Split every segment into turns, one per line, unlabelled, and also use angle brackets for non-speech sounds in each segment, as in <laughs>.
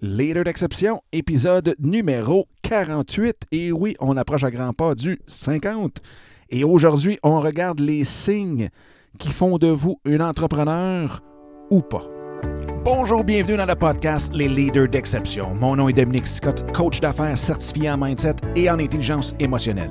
Leader d'exception, épisode numéro 48. Et oui, on approche à grands pas du 50. Et aujourd'hui, on regarde les signes qui font de vous un entrepreneur ou pas. Bonjour, bienvenue dans le podcast Les Leaders d'exception. Mon nom est Dominique Scott, coach d'affaires certifié en mindset et en intelligence émotionnelle.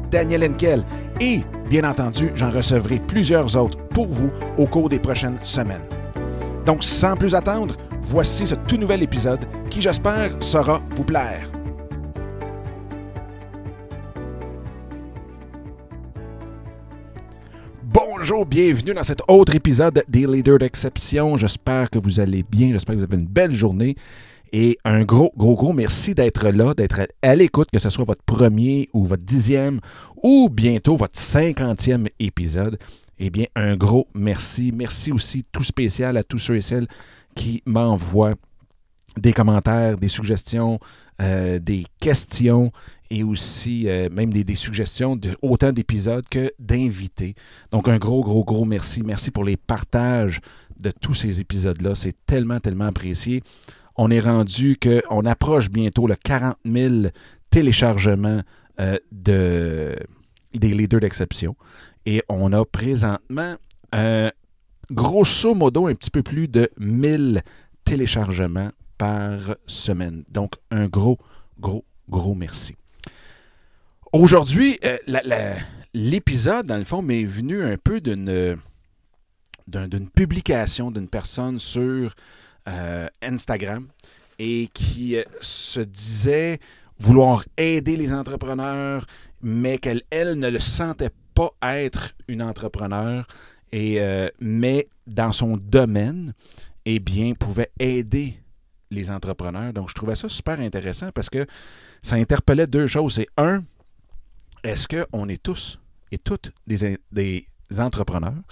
Daniel Henkel et, bien entendu, j'en recevrai plusieurs autres pour vous au cours des prochaines semaines. Donc, sans plus attendre, voici ce tout nouvel épisode qui, j'espère, saura vous plaire. Bonjour, bienvenue dans cet autre épisode des Leaders d'exception. J'espère que vous allez bien, j'espère que vous avez une belle journée. Et un gros, gros, gros merci d'être là, d'être à l'écoute, que ce soit votre premier ou votre dixième ou bientôt votre cinquantième épisode. Eh bien, un gros merci. Merci aussi tout spécial à tous ceux et celles qui m'envoient des commentaires, des suggestions, euh, des questions et aussi euh, même des, suggestions de autant d'épisodes que d'invités. Donc un gros, gros, gros merci. Merci pour les partages de tous ces épisodes-là. C'est tellement, tellement apprécié. On est rendu qu'on approche bientôt le 40 000 téléchargements euh, de, des leaders d'exception. Et on a présentement, euh, grosso modo, un petit peu plus de 1000 téléchargements par semaine. Donc, un gros, gros, gros merci. Aujourd'hui, euh, l'épisode, dans le fond, m'est venu un peu d'une publication d'une personne sur euh, Instagram et qui euh, se disait vouloir aider les entrepreneurs, mais qu'elle elle, ne le sentait pas être une entrepreneur, et, euh, mais dans son domaine, eh bien, pouvait aider les entrepreneurs. Donc, je trouvais ça super intéressant parce que ça interpellait deux choses. C'est un, est-ce qu'on est tous et toutes des, des entrepreneurs?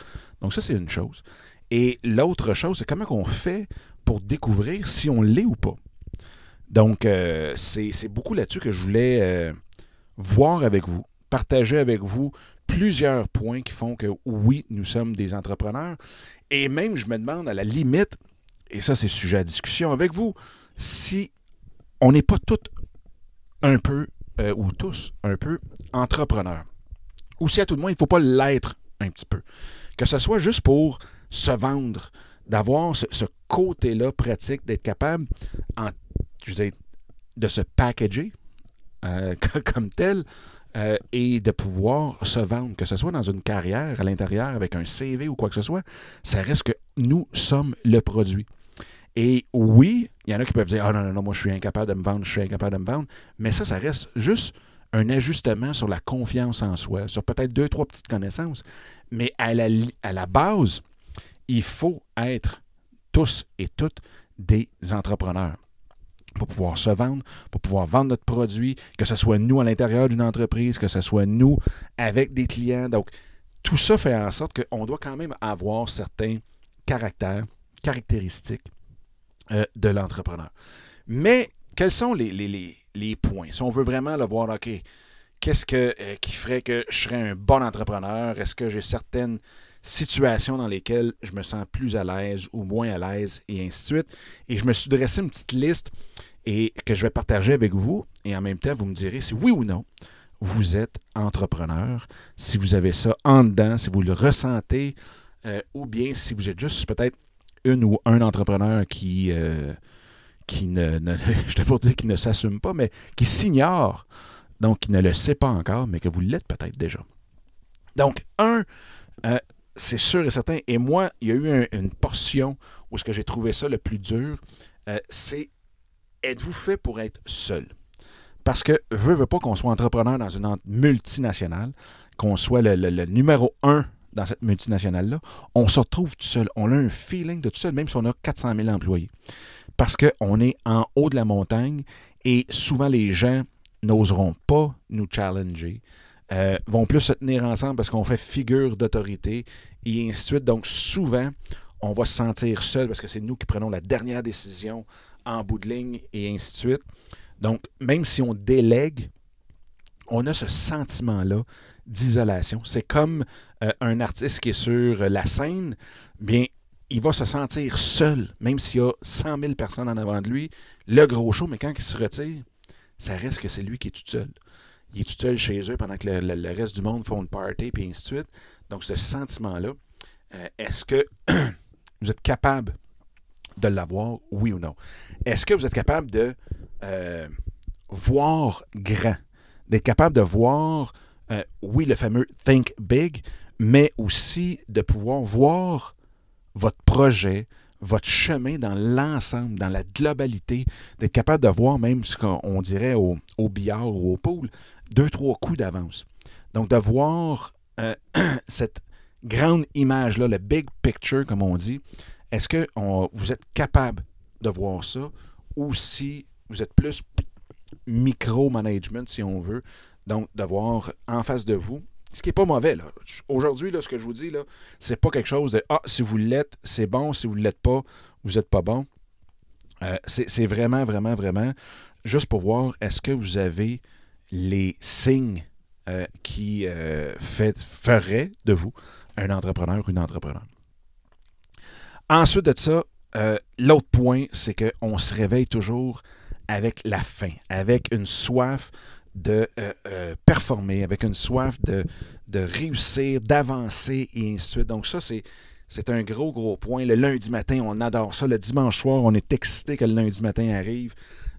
Donc, ça, c'est une chose. Et l'autre chose, c'est comment on fait pour découvrir si on l'est ou pas. Donc, euh, c'est beaucoup là-dessus que je voulais euh, voir avec vous, partager avec vous plusieurs points qui font que oui, nous sommes des entrepreneurs. Et même, je me demande à la limite, et ça c'est sujet à discussion avec vous, si on n'est pas tous un peu, euh, ou tous un peu, entrepreneurs. Ou si à tout le moins, il ne faut pas l'être un petit peu. Que ce soit juste pour se vendre, d'avoir ce, côté-là pratique, d'être capable de se packager euh, <laughs> comme tel euh, et de pouvoir se vendre, que ce soit dans une carrière à l'intérieur avec un CV ou quoi que ce soit, ça reste que nous sommes le produit. Et oui, il y en a qui peuvent dire Ah non, non, non, moi je suis incapable de me vendre, je suis incapable de me vendre. Mais ça, ça reste juste un ajustement sur la confiance en soi, sur peut-être deux, trois petites connaissances. Mais à la, à la base, il faut être tous et toutes des entrepreneurs pour pouvoir se vendre, pour pouvoir vendre notre produit, que ce soit nous à l'intérieur d'une entreprise, que ce soit nous avec des clients. Donc, tout ça fait en sorte qu'on doit quand même avoir certains caractères, caractéristiques euh, de l'entrepreneur. Mais quels sont les, points? Si on veut vraiment le voir, OK, qu'est-ce que, euh, qui ferait que je serais un bon entrepreneur? Est-ce que j'ai certaines situations dans lesquelles je me sens plus à l'aise ou moins à l'aise et ainsi de suite. Et je me suis dressé une petite liste et que je vais partager avec vous et en même temps vous me direz si oui ou non vous êtes entrepreneur, si vous avez ça en dedans, si vous le ressentez euh, ou bien si vous êtes juste peut-être une ou un entrepreneur qui euh, qui ne, <laughs> dire qui ne s'assume pas, mais qui s'ignore, donc qui ne le sait pas encore, mais que vous l'êtes peut-être déjà. Donc, un, euh, c'est sûr et certain. Et moi, il y a eu un, une portion où ce que j'ai trouvé ça le plus dur, euh, c'est êtes-vous fait pour être seul? Parce que veut, veut pas qu'on soit entrepreneur dans une multinationale, qu'on soit le, le, le, numéro un dans cette multinationale-là, on se retrouve tout seul. On a un feeling de tout seul, même si on a 400 000 employés. parce qu'on est en haut de la montagne et souvent les gens n'oseront pas nous challenger, euh, vont plus se tenir ensemble parce qu'on fait figure d'autorité et ainsi de suite. Donc souvent, on va se sentir seul parce que c'est nous qui prenons la dernière décision en bout de ligne et ainsi de suite. Donc même si on délègue, on a ce sentiment-là d'isolation. C'est comme euh, un artiste qui est sur la scène, bien, il va se sentir seul, même s'il y a 100 000 personnes en avant de lui, le gros show, mais quand il se retire, ça reste que c'est lui qui est tout seul. Il est tout seul chez eux pendant que le, reste du monde font une party, puis ainsi de suite. Donc, ce sentiment-là, euh, est-ce que <clears throat> vous êtes capable de l'avoir, oui ou non? Est-ce que vous êtes capable de euh, voir grand? D'être capable de voir, euh, oui, le fameux think big, mais aussi de pouvoir voir votre projet, votre chemin dans l'ensemble, dans la globalité, d'être capable de voir même ce qu'on dirait au, billard ou au pool, deux, trois coups d'avance. Donc, de voir euh, <clears throat> cette grande image-là, le big picture, comme on dit, est-ce que vous êtes capable de voir ça ou si vous êtes plus micro-management, si on veut, donc de voir en face de vous ce qui n'est pas mauvais. Aujourd'hui, ce que je vous dis, là, c'est pas quelque chose de Ah, si vous l'êtes, c'est bon. Si vous ne l'êtes pas, vous n'êtes pas bon. Euh, c'est vraiment, vraiment, vraiment juste pour voir est-ce que vous avez les signes euh, qui euh, feraient de vous un entrepreneur ou une entrepreneur. Ensuite de ça, l'autre point, c'est qu'on se réveille toujours avec la faim, avec une soif de euh, euh, performer, avec une soif de, de réussir, d'avancer et ainsi de suite. Donc ça, c'est, un gros, gros point. Le lundi matin, on adore ça. Le dimanche soir, on est excité que le lundi matin arrive.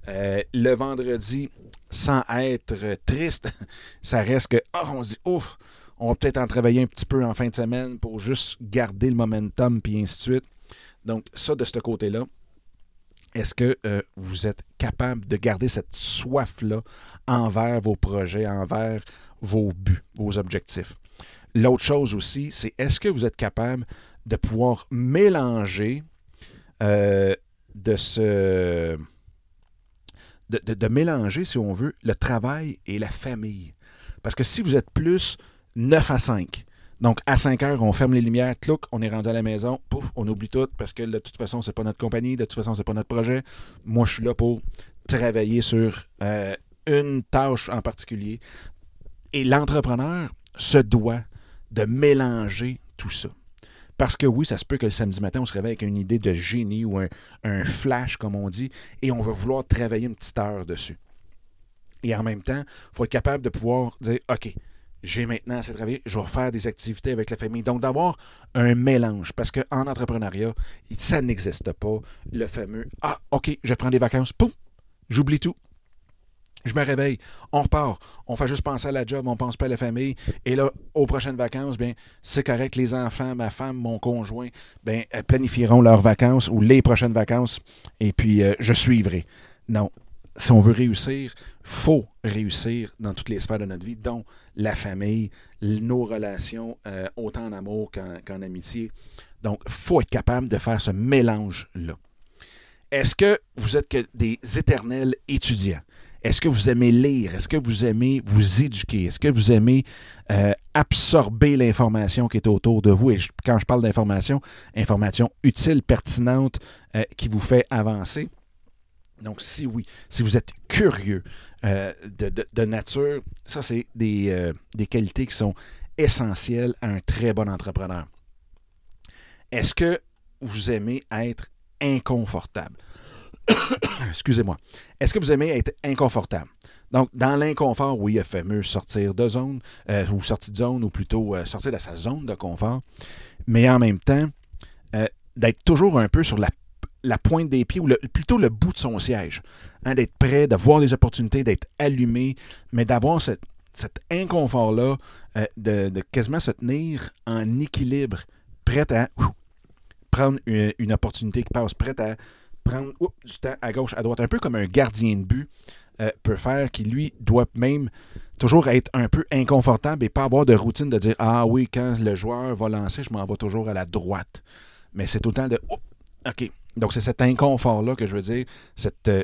Euh, le vendredi, sans être triste, <laughs> ça reste que, oh, on se dit, ouf, on va peut-être en travailler un petit peu en fin de semaine pour juste garder le momentum, puis ainsi de suite. Donc ça, de ce côté-là, est-ce que vous êtes capable de garder cette soif-là envers vos projets, envers vos buts, vos objectifs? L'autre chose aussi, c'est est-ce que vous êtes capable de pouvoir mélanger euh, de ce. De, mélanger, si on veut, le travail et la famille. Parce que si vous êtes plus 9 à 5, donc à 5 heures, on ferme les lumières, clouc, on est rendu à la maison, pouf, on oublie tout parce que de toute façon, c'est pas notre compagnie, de toute façon, c'est pas notre projet. Moi, je suis là pour travailler sur euh, une tâche en particulier. Et l'entrepreneur se doit de mélanger tout ça. Parce que oui, ça se peut que le samedi matin, on se réveille avec une idée de génie ou un, flash, comme on dit, et on va vouloir travailler une petite heure dessus. Et en même temps, il faut être capable de pouvoir dire, OK, j'ai maintenant assez travaillé, je vais faire des activités avec la famille. Donc, d'avoir un mélange. Parce qu'en entrepreneuriat, ça n'existe pas, le fameux Ah, OK, je prends des vacances, poum, j'oublie tout. Je me réveille, on repart, on fait juste penser à la job, on pense pas à la famille. Et là, aux prochaines vacances, bien, c'est correct, les enfants, ma femme, mon conjoint, bien, planifieront leurs vacances ou les prochaines vacances, et puis euh, je suivrai. Non, si on veut réussir, faut réussir dans toutes les sphères de notre vie, dont la famille, nos relations, euh, autant en amour qu'en amitié. Donc, faut être capable de faire ce mélange-là. Est-ce que vous êtes que des éternels étudiants? Est-ce que vous aimez lire? Est-ce que vous aimez vous éduquer? Est-ce que vous aimez euh, absorber l'information qui est autour de vous? Et quand je parle d'information, information utile, pertinente, euh, qui vous fait avancer. Donc, si oui, si vous êtes curieux euh, de, nature, ça, c'est des, des qualités qui sont essentielles à un très bon entrepreneur. Est-ce que vous aimez être inconfortable? <coughs> Excusez-moi. Est-ce que vous aimez être inconfortable? Donc, dans l'inconfort, oui, il est fameux sortir de zone, euh, ou sortir de zone, ou plutôt euh, sortir de sa zone de confort, mais en même temps, euh, d'être toujours un peu sur la, pointe des pieds, ou plutôt le bout de son siège, hein, d'être prêt, de voir les opportunités, d'être allumé, mais d'avoir cet inconfort-là, de, quasiment se tenir en équilibre, prêt à prendre une, une opportunité qui passe, prêt à prendre du temps à gauche, à droite, un peu comme un gardien de but euh, peut faire, qui lui doit même toujours être un peu inconfortable et pas avoir de routine de dire Ah oui, quand le joueur va lancer, je m'en vais toujours à la droite. Mais c'est tout le de OK, Donc, c'est cet inconfort-là que je veux dire, cette euh,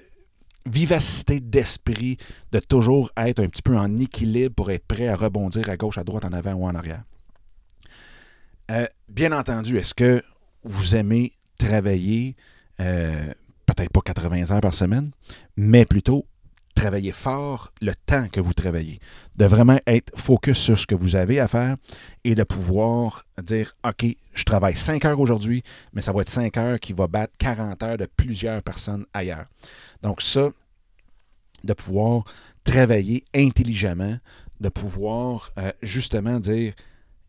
vivacité d'esprit de toujours être un petit peu en équilibre pour être prêt à rebondir à gauche, à droite, en avant ou en arrière. Euh, bien entendu, est-ce que vous aimez travailler, euh, peut-être pas 80 heures par semaine, mais plutôt travailler fort le temps que vous travaillez, de vraiment être focus sur ce que vous avez à faire et de pouvoir dire, OK, je travaille 5 heures aujourd'hui, mais ça va être 5 heures qui va battre 40 heures de plusieurs personnes ailleurs. Donc ça, de pouvoir travailler intelligemment, de pouvoir euh, justement dire,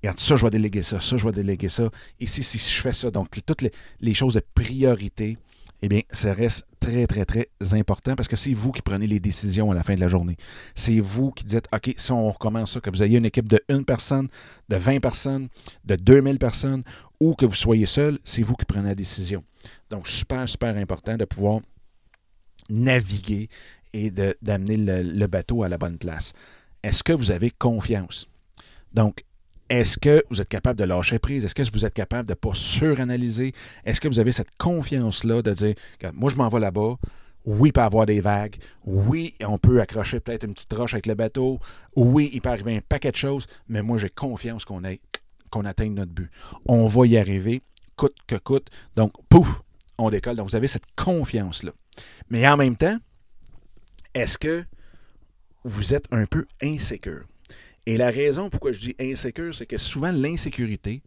regarde, ça, je vais déléguer ça, ça, je vais déléguer ça. Ici, si je fais ça, donc toutes les choses de priorité, eh bien, ça reste très, très, très important parce que c'est vous qui prenez les décisions à la fin de la journée. C'est vous qui dites, OK, si on recommence ça, que vous ayez une équipe de une personne, de 20 personnes, de 2000 personnes, ou que vous soyez seul, c'est vous qui prenez la décision. Donc, super, super important de pouvoir naviguer et d'amener le, le bateau à la bonne place. Est-ce que vous avez confiance? Donc, est-ce que vous êtes capable de lâcher prise? Est-ce que vous êtes capable de ne pas suranalyser? Est-ce que vous avez cette confiance-là de dire, moi, je m'en vais là-bas. Oui, il peut avoir des vagues. Oui, on peut accrocher peut-être une petite roche avec le bateau. Oui, il peut arriver un paquet de choses, mais moi, j'ai confiance qu'on qu'on atteigne notre but. On va y arriver, coûte que coûte. Donc, pouf, on décolle. Donc, vous avez cette confiance-là. Mais en même temps, est-ce que vous êtes un peu insécure? Et la raison pourquoi je dis insécure, c'est que souvent l'insécurité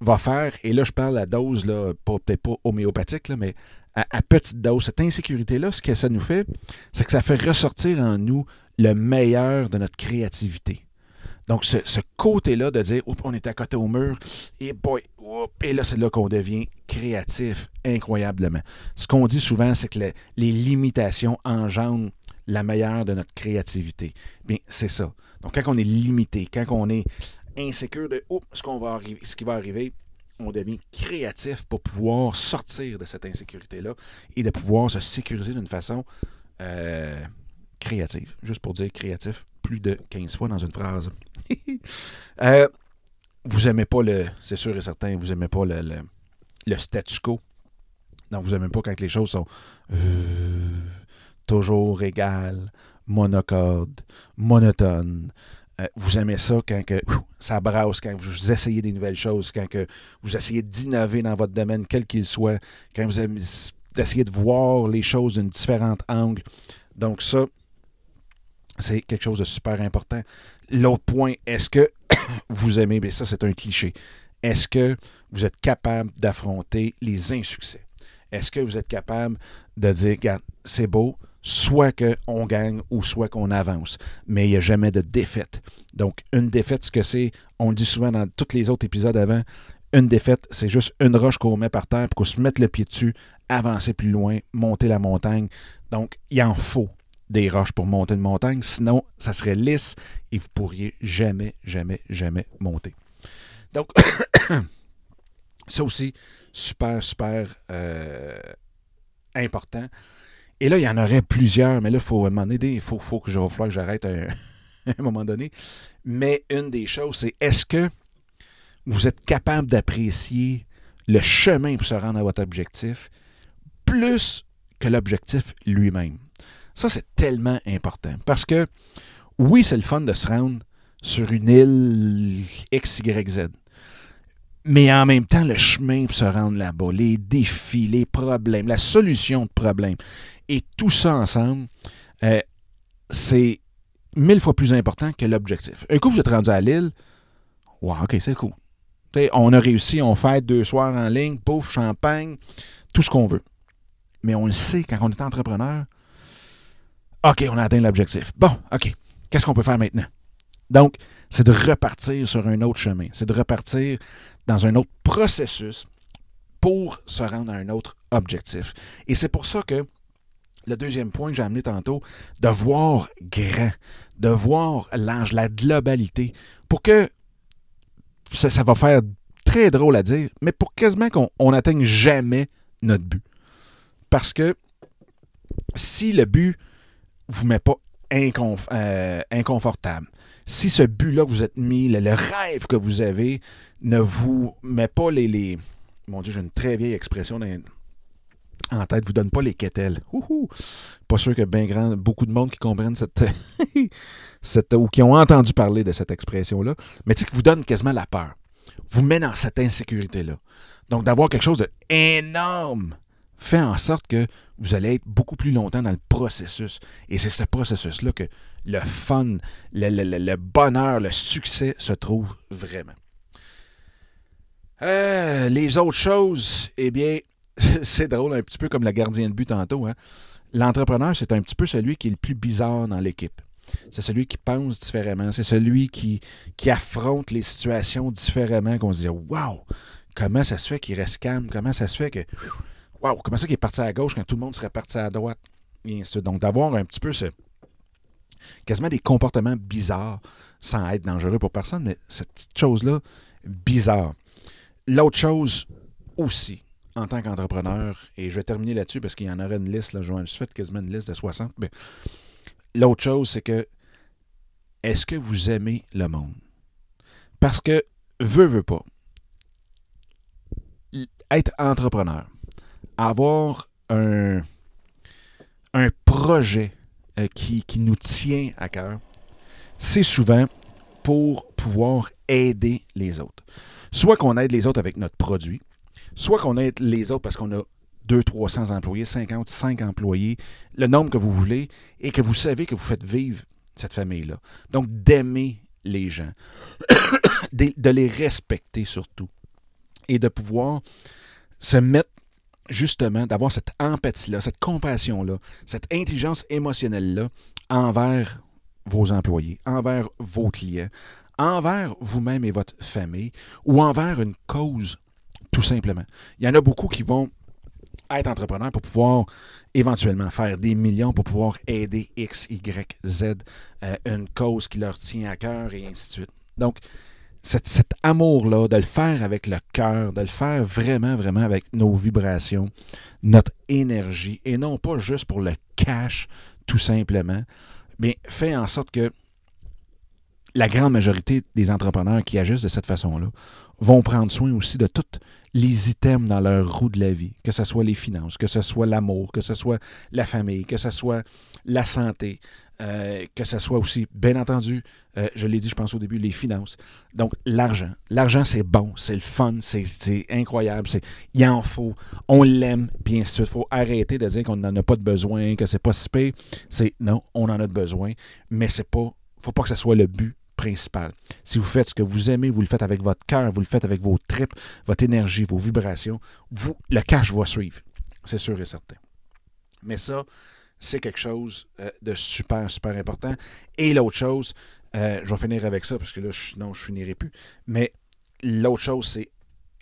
va faire, et là je parle à dose, là, peut-être pas homéopathique, là, mais à, petite dose, cette insécurité-là, ce que ça nous fait, c'est que ça fait ressortir en nous le meilleur de notre créativité. Donc, ce, côté-là de dire, on est à côté au mur, et boy, et là, c'est là qu'on devient créatif incroyablement. Ce qu'on dit souvent, c'est que les limitations engendrent la meilleure de notre créativité. Bien, c'est ça. Donc, quand on est limité, quand on est insécure de ce, va arriver, ce qui va arriver, on devient créatif pour pouvoir sortir de cette insécurité-là et de pouvoir se sécuriser d'une façon euh, créative. Juste pour dire créatif plus de 15 fois dans une phrase. <laughs> euh, vous aimez pas le, c'est sûr et certain, vous aimez pas le, le, statu quo. Donc, vous aimez pas quand les choses sont euh, toujours égales, monocorde, monotone. Euh, vous aimez ça quand que, ça brasse, quand vous essayez des nouvelles choses, quand vous essayez d'innover dans votre domaine, quel qu'il soit, quand vous essayez de voir les choses d'un différent angle. Donc ça, c'est quelque chose de super important. L'autre point, est-ce que <coughs> vous aimez, bien ça c'est un cliché, est-ce que vous êtes capable d'affronter les insuccès? Est-ce que vous êtes capable de dire, regarde, c'est beau, soit qu'on gagne ou soit qu'on avance. Mais il n'y a jamais de défaite. Donc, une défaite, ce que c'est, on le dit souvent dans tous les autres épisodes avant, une défaite, c'est juste une roche qu'on met par terre pour qu'on se mette le pied dessus, avancer plus loin, monter la montagne. Donc, il en faut des roches pour monter une montagne, sinon, ça serait lisse et vous pourriez jamais, jamais, jamais monter. Donc, <coughs> ça aussi, super, super euh, important. Et là, il y en aurait plusieurs, mais là, il faut demander il faut, faut que je va falloir que j'arrête à <laughs> un, moment donné. Mais une des choses, c'est est-ce que vous êtes capable d'apprécier le chemin pour se rendre à votre objectif plus que l'objectif lui-même? Ça, c'est tellement important. Parce que oui, c'est le fun de se rendre sur une île X, Y, Z. Mais en même temps, le chemin pour se rendre là-bas, les défis, les problèmes, la solution de problèmes. Et tout ça ensemble, euh, c'est mille fois plus important que l'objectif. Un coup, vous êtes rendu à Lille, wow, OK, c'est cool. on a réussi, on fait deux soirs en ligne, pouf, champagne, tout ce qu'on veut. Mais on le sait, quand on est entrepreneur, OK, on a atteint l'objectif. Bon, OK, qu'est-ce qu'on peut faire maintenant? Donc, c'est de repartir sur un autre chemin. C'est de repartir dans un autre processus pour se rendre à un autre objectif. Et c'est pour ça que le deuxième point que j'ai amené tantôt, de voir grand, de voir l'âge, la globalité, pour que ça, ça, va faire très drôle à dire, mais pour quasiment qu'on n'atteigne jamais notre but. Parce que si le but ne vous met pas euh, inconfortable, si ce but-là que vous êtes mis, le, rêve que vous avez, ne vous met pas les. Mon Dieu, j'ai une très vieille expression en tête vous donne pas les quételles. Pas sûr que ben grand, beaucoup de monde qui comprennent cette, <laughs> cette ou qui ont entendu parler de cette expression-là, mais tu sais, qui vous donne quasiment la peur. Vous met dans cette insécurité-là. Donc, d'avoir quelque chose d'énorme fait en sorte que vous allez être beaucoup plus longtemps dans le processus. Et c'est ce processus-là que le fun, le, bonheur, le succès se trouve vraiment. Euh, les autres choses, eh bien, <laughs> c'est drôle, un petit peu comme le gardien de but tantôt. Hein. L'entrepreneur, c'est un petit peu celui qui est le plus bizarre dans l'équipe. C'est celui qui pense différemment. C'est celui qui, qui affronte les situations différemment, qu'on se dit Waouh, comment ça se fait qu'il reste calme? Comment ça se fait que. Comment ça qu'il est parti à gauche quand tout le monde serait parti à droite? Donc, d'avoir un petit peu ce. quasiment des comportements bizarres, sans être dangereux pour personne, mais cette petite chose-là, bizarre. L'autre chose aussi, en tant qu'entrepreneur, et je vais terminer là-dessus parce qu'il y en aurait une liste, là, je suis fait quasiment une liste de 60, mais l'autre chose, c'est que est-ce que vous aimez le monde? Parce que, veut, veut pas, être entrepreneur, avoir un, un projet euh, qui, qui nous tient à cœur, c'est souvent pour pouvoir aider les autres. Soit qu'on aide les autres avec notre produit, soit qu'on aide les autres parce qu'on a 200, 300 employés, 50, 5 employés, le nombre que vous voulez, et que vous savez que vous faites vivre cette famille-là. Donc, d'aimer les gens, <coughs> de, les respecter surtout, et de pouvoir se mettre justement, d'avoir cette empathie-là, cette compassion-là, cette intelligence émotionnelle-là envers vos employés, envers vos clients, envers vous-même et votre famille, ou envers une cause tout simplement. Il y en a beaucoup qui vont être entrepreneurs pour pouvoir éventuellement faire des millions, pour pouvoir aider X, Y, Z, euh, une cause qui leur tient à cœur et ainsi de suite. Donc, cet, amour-là, de le faire avec le cœur, de le faire vraiment, vraiment avec nos vibrations, notre énergie, et non pas juste pour le cash, tout simplement, mais fait en sorte que la grande majorité des entrepreneurs qui agissent de cette façon-là vont prendre soin aussi de tous les items dans leur roue de la vie, que ce soit les finances, que ce soit l'amour, que ce soit la famille, que ce soit la santé, euh, que ce soit aussi, bien entendu, euh, je l'ai dit, je pense au début, les finances. Donc, l'argent. L'argent, c'est bon, c'est le fun, c'est incroyable, il en faut, on l'aime, bien sûr. Il faut arrêter de dire qu'on n'en a pas de besoin, que c'est pas si pire. C'est non, on en a de besoin, mais c'est pas, faut pas que ce soit le but principal. Si vous faites ce que vous aimez, vous le faites avec votre cœur, vous le faites avec vos tripes, votre énergie, vos vibrations, vous, le cash va suivre. C'est sûr et certain. Mais ça, c'est quelque chose euh, de super, super important. Et l'autre chose, euh, je vais finir avec ça parce que là, je, non, je finirai plus. Mais l'autre chose, c'est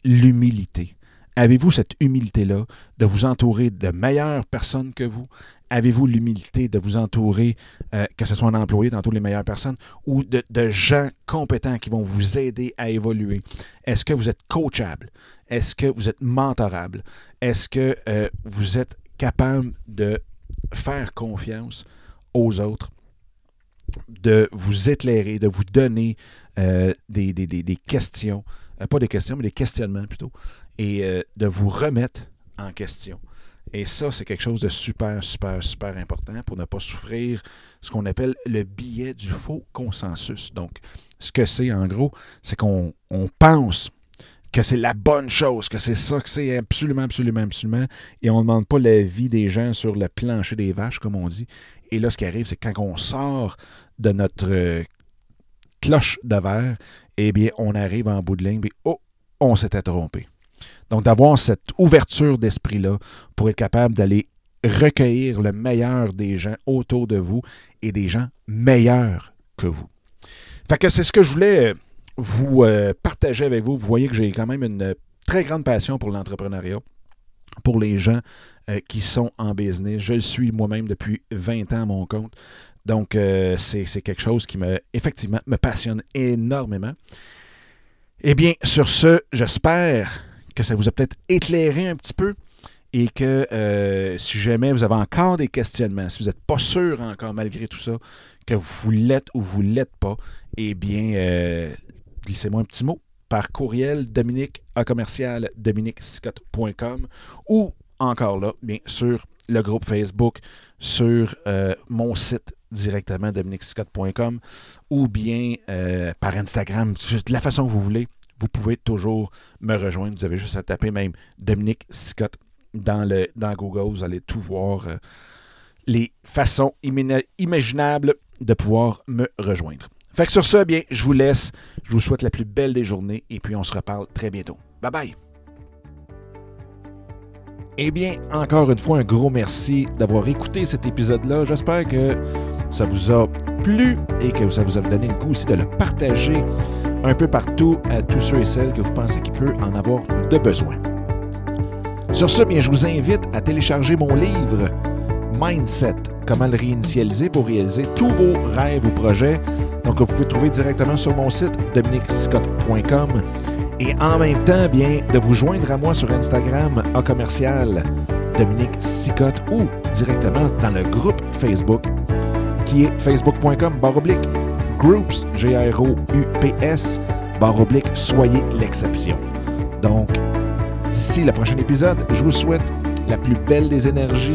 l'humilité. Avez-vous cette humilité-là de vous entourer de meilleures personnes que vous? Avez-vous l'humilité de vous entourer, euh, que ce soit un employé, tantôt les meilleures personnes, ou de, gens compétents qui vont vous aider à évoluer? Est-ce que vous êtes coachable? Est-ce que vous êtes mentorable? Est-ce que vous êtes capable de faire confiance aux autres? de vous éclairer, de vous donner euh, des, des, questions, pas des questions, mais des questionnements plutôt, et euh, de vous remettre en question. Et ça, c'est quelque chose de super, super, super important pour ne pas souffrir ce qu'on appelle le biais du faux consensus. Donc, ce que c'est, en gros, c'est qu'on pense que c'est la bonne chose, que c'est ça, que c'est absolument, absolument, absolument, et on ne demande pas l'avis des gens sur le plancher des vaches, comme on dit. Et là, ce qui arrive, c'est quand on sort de notre euh, cloche de verre, eh bien, on arrive en bout de ligne, puis oh, on s'était trompé. Donc, d'avoir cette ouverture d'esprit-là pour être capable d'aller recueillir le meilleur des gens autour de vous et des gens meilleurs que vous. Fait que c'est ce que je voulais euh, vous euh, partager avec vous. Vous voyez que j'ai quand même une très grande passion pour l'entrepreneuriat, pour les gens euh, qui sont en business. Je le suis moi-même depuis 20 ans à mon compte. Donc, c'est quelque chose qui me, effectivement, me passionne énormément. Eh bien, sur ce, j'espère que ça vous a peut-être éclairé un petit peu et que euh, si jamais vous avez encore des questionnements, si vous n'êtes pas sûr encore malgré tout ça, que vous l'êtes ou vous ne l'êtes pas, eh bien, euh, glissez-moi un petit mot par courriel dominique à commercial ou encore là, bien sur le groupe Facebook, sur euh, mon site directement, dominicscott.com, ou bien euh, par Instagram, de la façon que vous voulez, vous pouvez toujours me rejoindre. Vous avez juste à taper même Dominique Scott dans, le, dans Google. Vous allez tout voir. Euh, les façons imaginables de pouvoir me rejoindre. Fait que sur ça, bien, je vous laisse. Je vous souhaite la plus belle des journées et puis on se reparle très bientôt. Bye bye! Eh bien, encore une fois, un gros merci d'avoir écouté cet épisode-là. J'espère que ça vous a plu et que ça vous a donné le coup aussi de le partager un peu partout à tous ceux et celles que vous pensez qu'il peut en avoir de besoin. Sur ce, bien, je vous invite à télécharger mon livre Mindset, comment le réinitialiser pour réaliser tous vos rêves ou projets. Donc, vous pouvez trouver directement sur mon site dominicscott.com et en même temps, bien, de vous joindre à moi sur Instagram à commercial Dominique Sicotte ou directement dans le groupe Facebook qui est facebook.com baroblique groups, G-R-O-U-P-S, barre oblique, soyez l'exception. Donc, d'ici le prochain épisode, je vous souhaite la plus belle des énergies